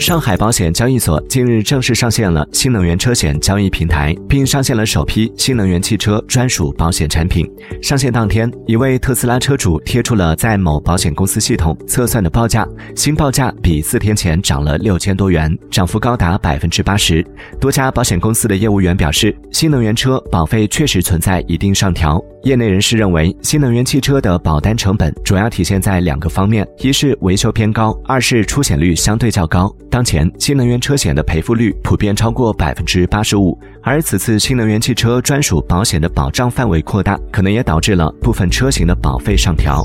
上海保险交易所近日正式上线了新能源车险交易平台，并上线了首批新能源汽车专属保险产品。上线当天，一位特斯拉车主贴出了在某保险公司系统测算的报价，新报价比四天前涨了六千多元，涨幅高达百分之八十。多家保险公司的业务员表示，新能源车保费确实存在一定上调。业内人士认为，新能源汽车的保单成本主要体现在两个方面：一是维修偏高，二是出险率相对较较高。当前，新能源车险的赔付率普遍超过百分之八十五，而此次新能源汽车专属保险的保障范围扩大，可能也导致了部分车型的保费上调。